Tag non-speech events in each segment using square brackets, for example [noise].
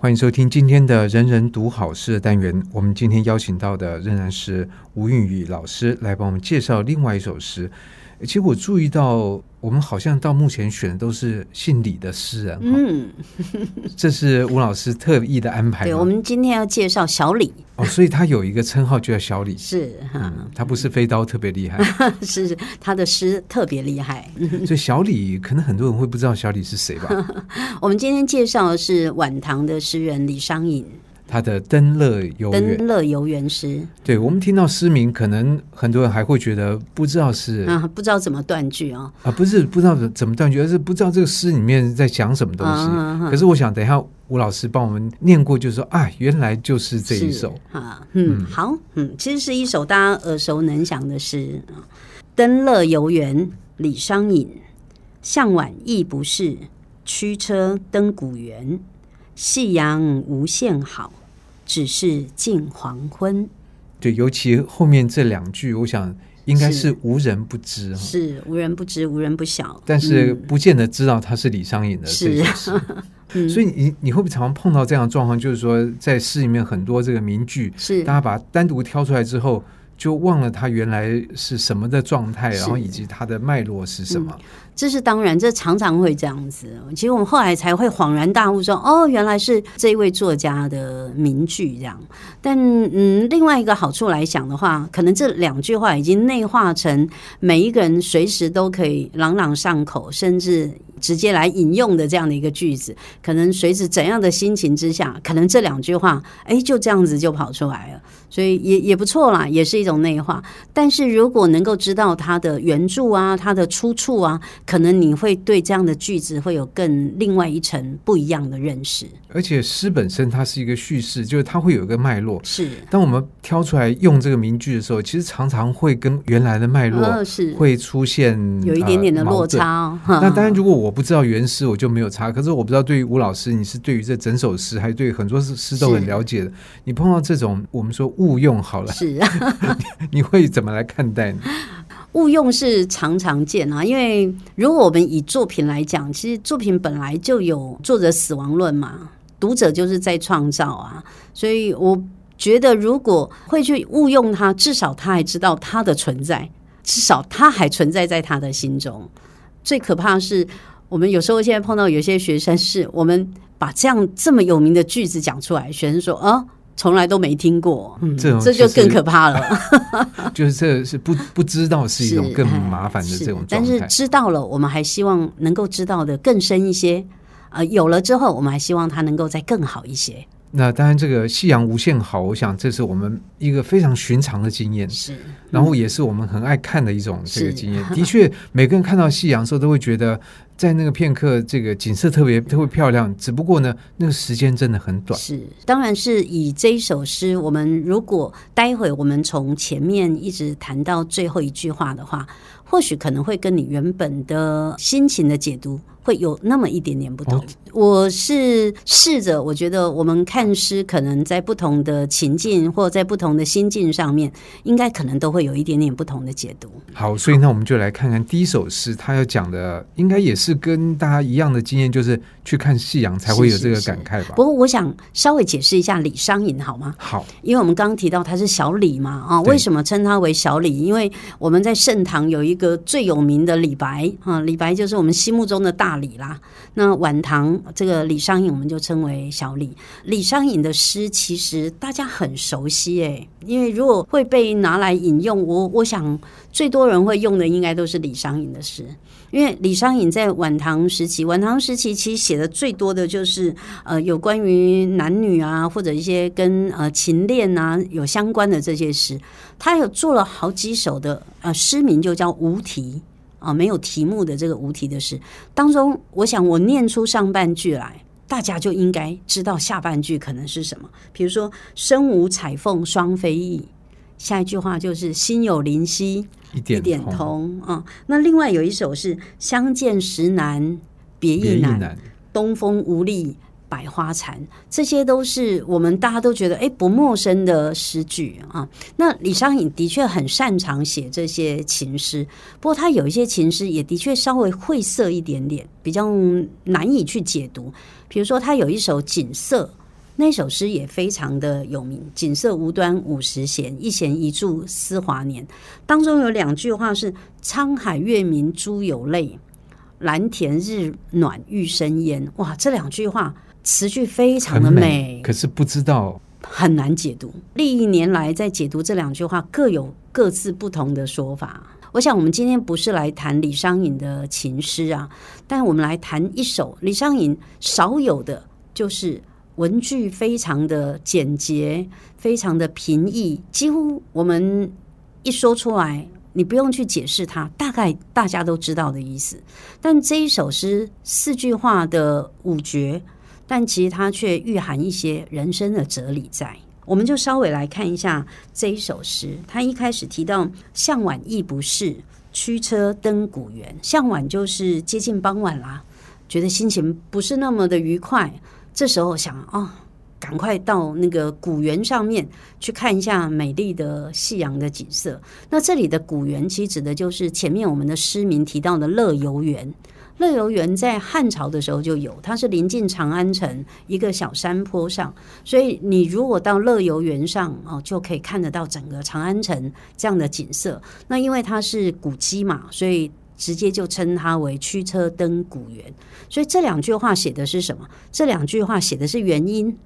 欢迎收听今天的“人人读好诗”的单元。我们今天邀请到的仍然是吴韵宇老师来帮我们介绍另外一首诗。其实我注意到，我们好像到目前选的都是姓李的诗人。嗯，这是吴老师特意的安排。对，我们今天要介绍小李。哦，所以他有一个称号就叫小李。[laughs] 是，嗯，他不是飞刀特别厉害，[laughs] 是他的诗特别厉害。[laughs] 所以小李可能很多人会不知道小李是谁吧？我们今天介绍的是晚唐的诗人李商隐。他的《登乐游原》登乐游园诗，对，我们听到诗名，可能很多人还会觉得不知道是啊，不知道怎么断句哦，啊，不是不知道怎么断句，而是不知道这个诗里面在讲什么东西。啊啊、可是我想，等一下吴老师帮我们念过，就是说啊，原来就是这一首啊，嗯，好，嗯，其实是一首大家耳熟能详的诗《登乐游园》，李商隐。向晚意不适，驱车登古原。夕阳无限好，只是近黄昏。对，尤其后面这两句，我想应该是无人不知，是，是无人不知，无人不晓。但是不见得知道他是李商隐的这首诗。是 [laughs] 所以你你会不会常常碰到这样的状况？就是说，在诗里面很多这个名句，是大家把它单独挑出来之后，就忘了它原来是什么的状态，然后以及它的脉络是什么。嗯这是当然，这常常会这样子。其实我们后来才会恍然大悟，说：“哦，原来是这一位作家的名句这样。”但嗯，另外一个好处来讲的话，可能这两句话已经内化成每一个人随时都可以朗朗上口，甚至直接来引用的这样的一个句子。可能随着怎样的心情之下，可能这两句话，哎，就这样子就跑出来了。所以也也不错啦，也是一种内化。但是如果能够知道它的原著啊，它的出处啊。可能你会对这样的句子会有更另外一层不一样的认识，而且诗本身它是一个叙事，就是它会有一个脉络。是，当我们挑出来用这个名句的时候，其实常常会跟原来的脉络是会出现有一点点的落差。那当然，如果我不知道原诗，我就没有查。可是我不知道，对于吴老师，你是对于这整首诗，还是对很多诗都很了解的？你碰到这种我们说误用好了，是 [laughs] 啊，你会怎么来看待呢？误用是常常见啊，因为如果我们以作品来讲，其实作品本来就有作者死亡论嘛，读者就是在创造啊，所以我觉得如果会去误用它，至少他还知道它的存在，至少他还存在在他的心中。最可怕的是，我们有时候现在碰到有些学生，是我们把这样这么有名的句子讲出来，学生说啊。从来都没听过，嗯，这这就更可怕了。[laughs] 就是这是不不知道是一种更麻烦的这种状态。但是知道了，我们还希望能够知道的更深一些。呃，有了之后，我们还希望它能够再更好一些。那当然，这个夕阳无限好，我想这是我们一个非常寻常的经验。是，然后也是我们很爱看的一种这个经验。的确，每个人看到夕阳的时候，都会觉得。在那个片刻，这个景色特别特别漂亮。只不过呢，那个时间真的很短。是，当然是以这一首诗，我们如果待会我们从前面一直谈到最后一句话的话，或许可能会跟你原本的心情的解读会有那么一点点不同。哦、我是试着，我觉得我们看诗，可能在不同的情境或在不同的心境上面，应该可能都会有一点点不同的解读。好，所以那我们就来看看第一首诗，他要讲的应该也是跟大家一样的经验，就是去看夕阳才会有这个感慨吧。是是是。不过我想稍微解释一下李商隐好吗？好，因为我们刚刚提到他是小李嘛，啊，为什么称他为小李？因为我们在盛唐有一个最有名的李白啊，李白就是我们心目中的大李啦。那晚唐这个李商隐，我们就称为小李。李商隐的诗其实大家很熟悉诶，因为如果会被拿来引用，我我想最多人会用的应该都是李商隐的诗，因为李商隐在晚唐时期，晚唐时期其实写的最多的就是呃有关于男女啊，或者一些跟呃情恋啊有相关的这些诗，他有做了好几首的呃诗名就叫无题。啊，没有题目的这个无题的诗当中，我想我念出上半句来，大家就应该知道下半句可能是什么。比如说“身无彩凤双飞翼”，下一句话就是“心有灵犀一点通”啊。那另外有一首是“相见时难别亦难，难东风无力”。百花残，这些都是我们大家都觉得诶不陌生的诗句啊。那李商隐的确很擅长写这些情诗，不过他有一些情诗也的确稍微晦涩一点点，比较难以去解读。比如说，他有一首《锦瑟》，那首诗也非常的有名，“景色无端五十弦，一弦一柱思华年”。当中有两句话是“沧海月明珠有泪，蓝田日暖玉生烟”。哇，这两句话词句非常的美，美，可是不知道很难解读。历年来在解读这两句话，各有各自不同的说法。我想，我们今天不是来谈李商隐的情诗啊，但我们来谈一首李商隐少有的，就是文句非常的简洁，非常的平易，几乎我们一说出来，你不用去解释它，大概大家都知道的意思。但这一首诗四句话的五绝，但其实它却蕴含一些人生的哲理在。我们就稍微来看一下这一首诗。他一开始提到“向晚意不适，驱车登古原”。向晚就是接近傍晚啦，觉得心情不是那么的愉快。这时候想哦，赶快到那个古原上面去看一下美丽的夕阳的景色。那这里的古原其实指的就是前面我们的诗名提到的乐游原。乐游原在汉朝的时候就有，它是临近长安城一个小山坡上，所以你如果到乐游原上哦，就可以看得到整个长安城这样的景色。那因为它是古迹嘛，所以直接就称它为驱车登古原。所以这两句话写的是什么？这两句话写的是原因，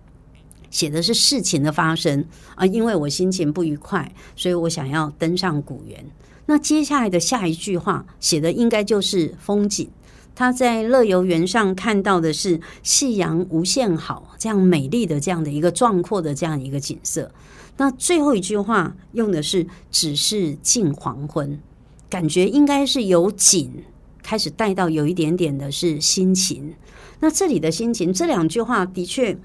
写的是事情的发生啊。因为我心情不愉快，所以我想要登上古原。那接下来的下一句话写的应该就是风景。他在乐游原上看到的是夕阳无限好，这样美丽的这样的一个壮阔的这样一个景色。那最后一句话用的是“只是近黄昏”，感觉应该是由景开始带到有一点点的是心情。那这里的心情，这两句话的确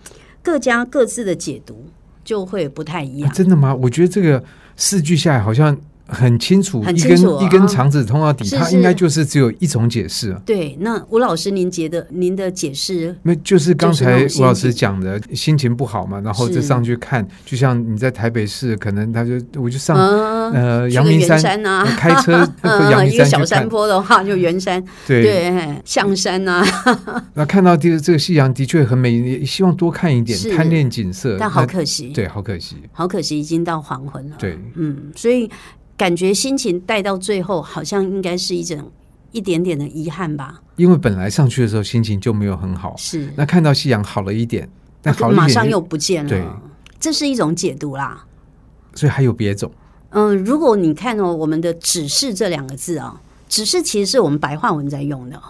各家各自的解读就会不太一样。真的吗？我觉得这个四句下来好像。很清楚，很清楚，一根一根肠子通到底，是是它应该就是只有一种解释。对，那吴老师，您觉得您的解释？那就是刚才吴老师讲的，心情不好嘛，然后就上去看，就像你在台北市，可能他就我就上呃阳明山啊，开车 [laughs] 阳明山一个小山坡的话，就圆山，对。对，象山啊。[laughs] 那看到这个这个夕阳的确很美，希望多看一点，贪恋景色，但好可惜，对，好可惜，好可惜，已经到黄昏了。对，嗯，所以。感觉心情带到最后，好像应该是一种一点点的遗憾吧。因为本来上去的时候心情就没有很好，是那看到夕阳好了一点，但好马上又不见了。对，这是一种解读啦。所以还有别种。嗯，如果你看哦，我们的“指示”这两个字啊，“指示”其实是我们白话文在用的。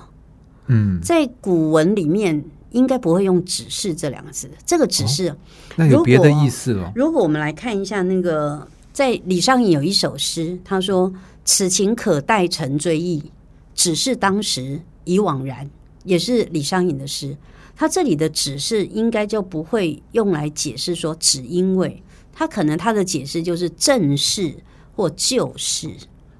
嗯，在古文里面应该不会用“指示”这两个字。这个“只是”那有别的意思了。如果我们来看一下那个。在李商隐有一首诗，他说：“此情可待成追忆，只是当时已惘然。”也是李商隐的诗。他这里的“只是”应该就不会用来解释说“只因为”，他可能他的解释就是“正是”或“就是”。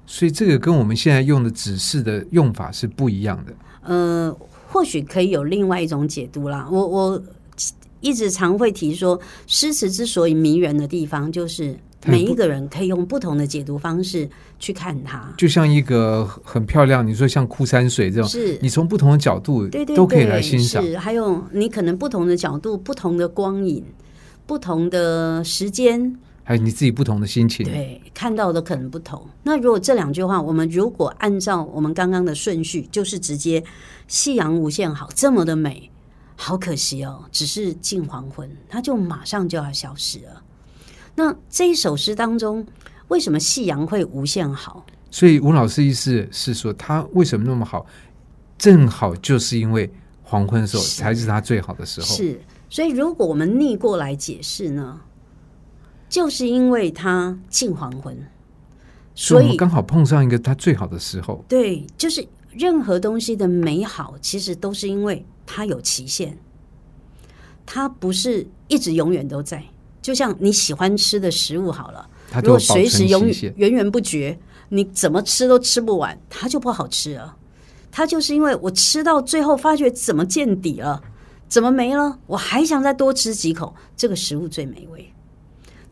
所以这个跟我们现在用的“只是”的用法是不一样的。呃，或许可以有另外一种解读啦。我我一直常会提说，诗词之所以迷人的地方，就是。每一个人可以用不同的解读方式去看它，就像一个很漂亮，你说像枯山水这种，是你从不同的角度对对都可以来欣赏。是，还有你可能不同的角度、不同的光影、不同的时间，还有你自己不同的心情，对，看到的可能不同。那如果这两句话，我们如果按照我们刚刚的顺序，就是直接“夕阳无限好”这么的美，好可惜哦，只是近黄昏，它就马上就要消失了。那这一首诗当中，为什么夕阳会无限好？所以吴老师意思是说，他为什么那么好？正好就是因为黄昏的时候才是他最好的时候。是，所以如果我们逆过来解释呢，就是因为他近黄昏，所以刚好碰上一个他最好的时候。对，就是任何东西的美好，其实都是因为它有期限，它不是一直永远都在。就像你喜欢吃的食物好了，如果随时永源源不绝，你怎么吃都吃不完，它就不好吃了。它就是因为我吃到最后发觉怎么见底了，怎么没了，我还想再多吃几口，这个食物最美味。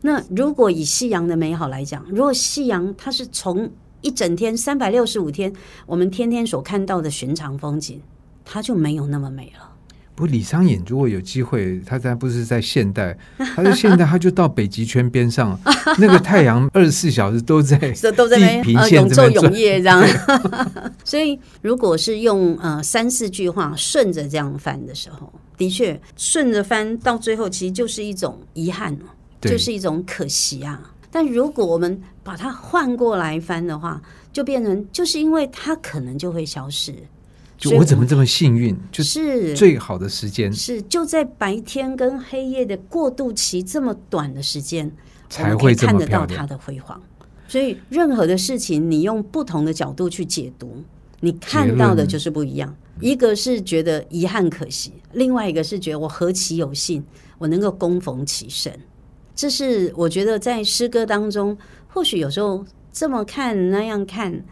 那如果以夕阳的美好来讲，如果夕阳它是从一整天三百六十五天，我们天天所看到的寻常风景，它就没有那么美了。不过李商隐如果有机会，他在不是在现代，他在现代他就到北极圈边上，[laughs] 那个太阳二十四小时都在都在那边永昼永夜这样。[laughs] 所以如果是用呃三四句话顺着这样翻的时候，的确顺着翻到最后，其实就是一种遗憾，就是一种可惜啊。但如果我们把它换过来翻的话，就变成就是因为它可能就会消失。就我怎么这么幸运？就是最好的时间是就在白天跟黑夜的过渡期这么短的时间，才会看得到它的辉煌。所以任何的事情，你用不同的角度去解读，你看到的就是不一样。一个是觉得遗憾可惜，另外一个是觉得我何其有幸，我能够恭逢其盛。这是我觉得在诗歌当中，或许有时候这么看那样看。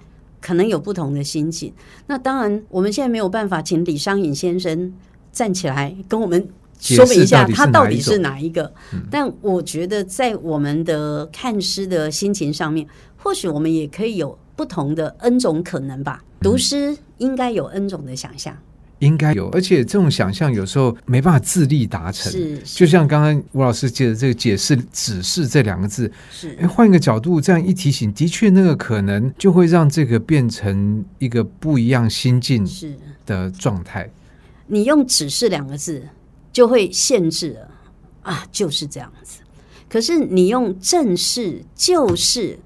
可能有不同的心情。那当然，我们现在没有办法请李商隐先生站起来跟我们说明一下他到底是哪一个。但我觉得，在我们的看诗的心情上面，或许我们也可以有不同的 N 种可能吧。读诗应该有 N 种的想象。应该有，而且这种想象有时候没办法自力达成。是，就像刚刚吴老师借的这个解释“指示”这两个字，是，哎，换一个角度这样一提醒，的确那个可能就会让这个变成一个不一样心境的状态。你用“指示”两个字就会限制了啊，就是这样子。可是你用“正视”，就是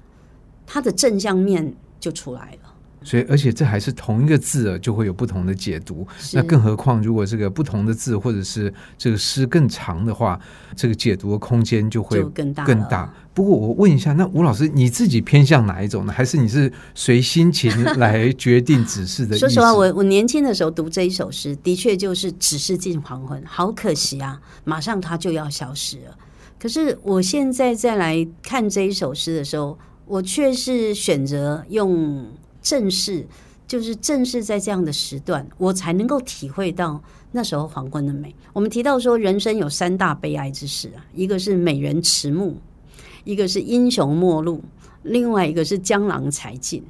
它的正向面就出来了。所以，而且这还是同一个字，就会有不同的解读。那更何况，如果这个不同的字，或者是这个诗更长的话，这个解读的空间就会更大。更大。不过，我问一下，那吴老师你自己偏向哪一种呢？还是你是随心情来决定指示的？[laughs] 说实话，我我年轻的时候读这一首诗，的确就是只是近黄昏，好可惜啊，马上它就要消失了。可是我现在再来看这一首诗的时候，我却是选择用。正是，就是正是在这样的时段，我才能够体会到那时候黄昏的美。我们提到说，人生有三大悲哀之事啊，一个是美人迟暮，一个是英雄末路，另外一个是江郎才尽。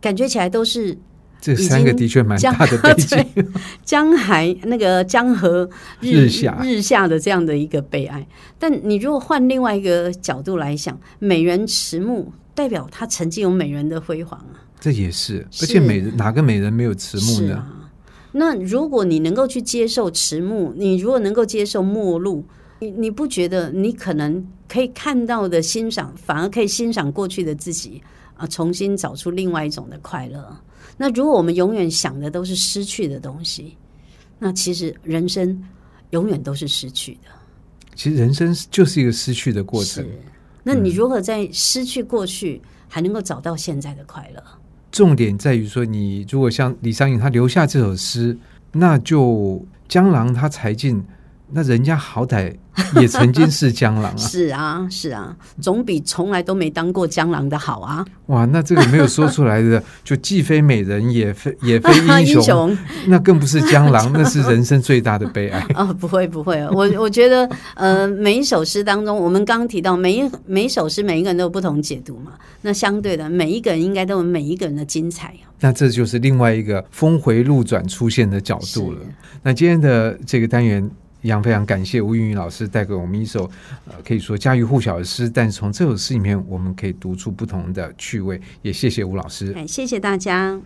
感觉起来都是这三个的确蛮大的悲剧。江 [laughs] 海那个江河日下日下的这样的一个悲哀。但你如果换另外一个角度来想，美人迟暮代表他曾经有美人的辉煌啊。这也是，而且美人哪个美人没有迟暮呢？啊？那如果你能够去接受迟暮，你如果能够接受末路，你你不觉得你可能可以看到的欣赏，反而可以欣赏过去的自己啊，重新找出另外一种的快乐？那如果我们永远想的都是失去的东西，那其实人生永远都是失去的。其实人生就是一个失去的过程。是，那你如何在失去过去，还能够找到现在的快乐？重点在于说，你如果像李商隐他留下这首诗，那就江郎他才尽。那人家好歹也曾经是江郎啊，[laughs] 是啊，是啊，总比从来都没当过江郎的好啊！哇，那这个没有说出来的，就既非美人，也非 [laughs] 也非英雄，英雄那更不是江郎，[laughs] 那是人生最大的悲哀啊、哦！不会不会，我我觉得，呃，每一首诗当中，我们刚刚提到，每一每一首诗，每一个人都有不同解读嘛。那相对的，每一个人应该都有每一个人的精彩。那这就是另外一个峰回路转出现的角度了。那今天的这个单元。一样非常感谢吴云云老师带给我们一首，呃，可以说家喻户晓的诗，但是从这首诗里面，我们可以读出不同的趣味。也谢谢吴老师，哎谢谢大家。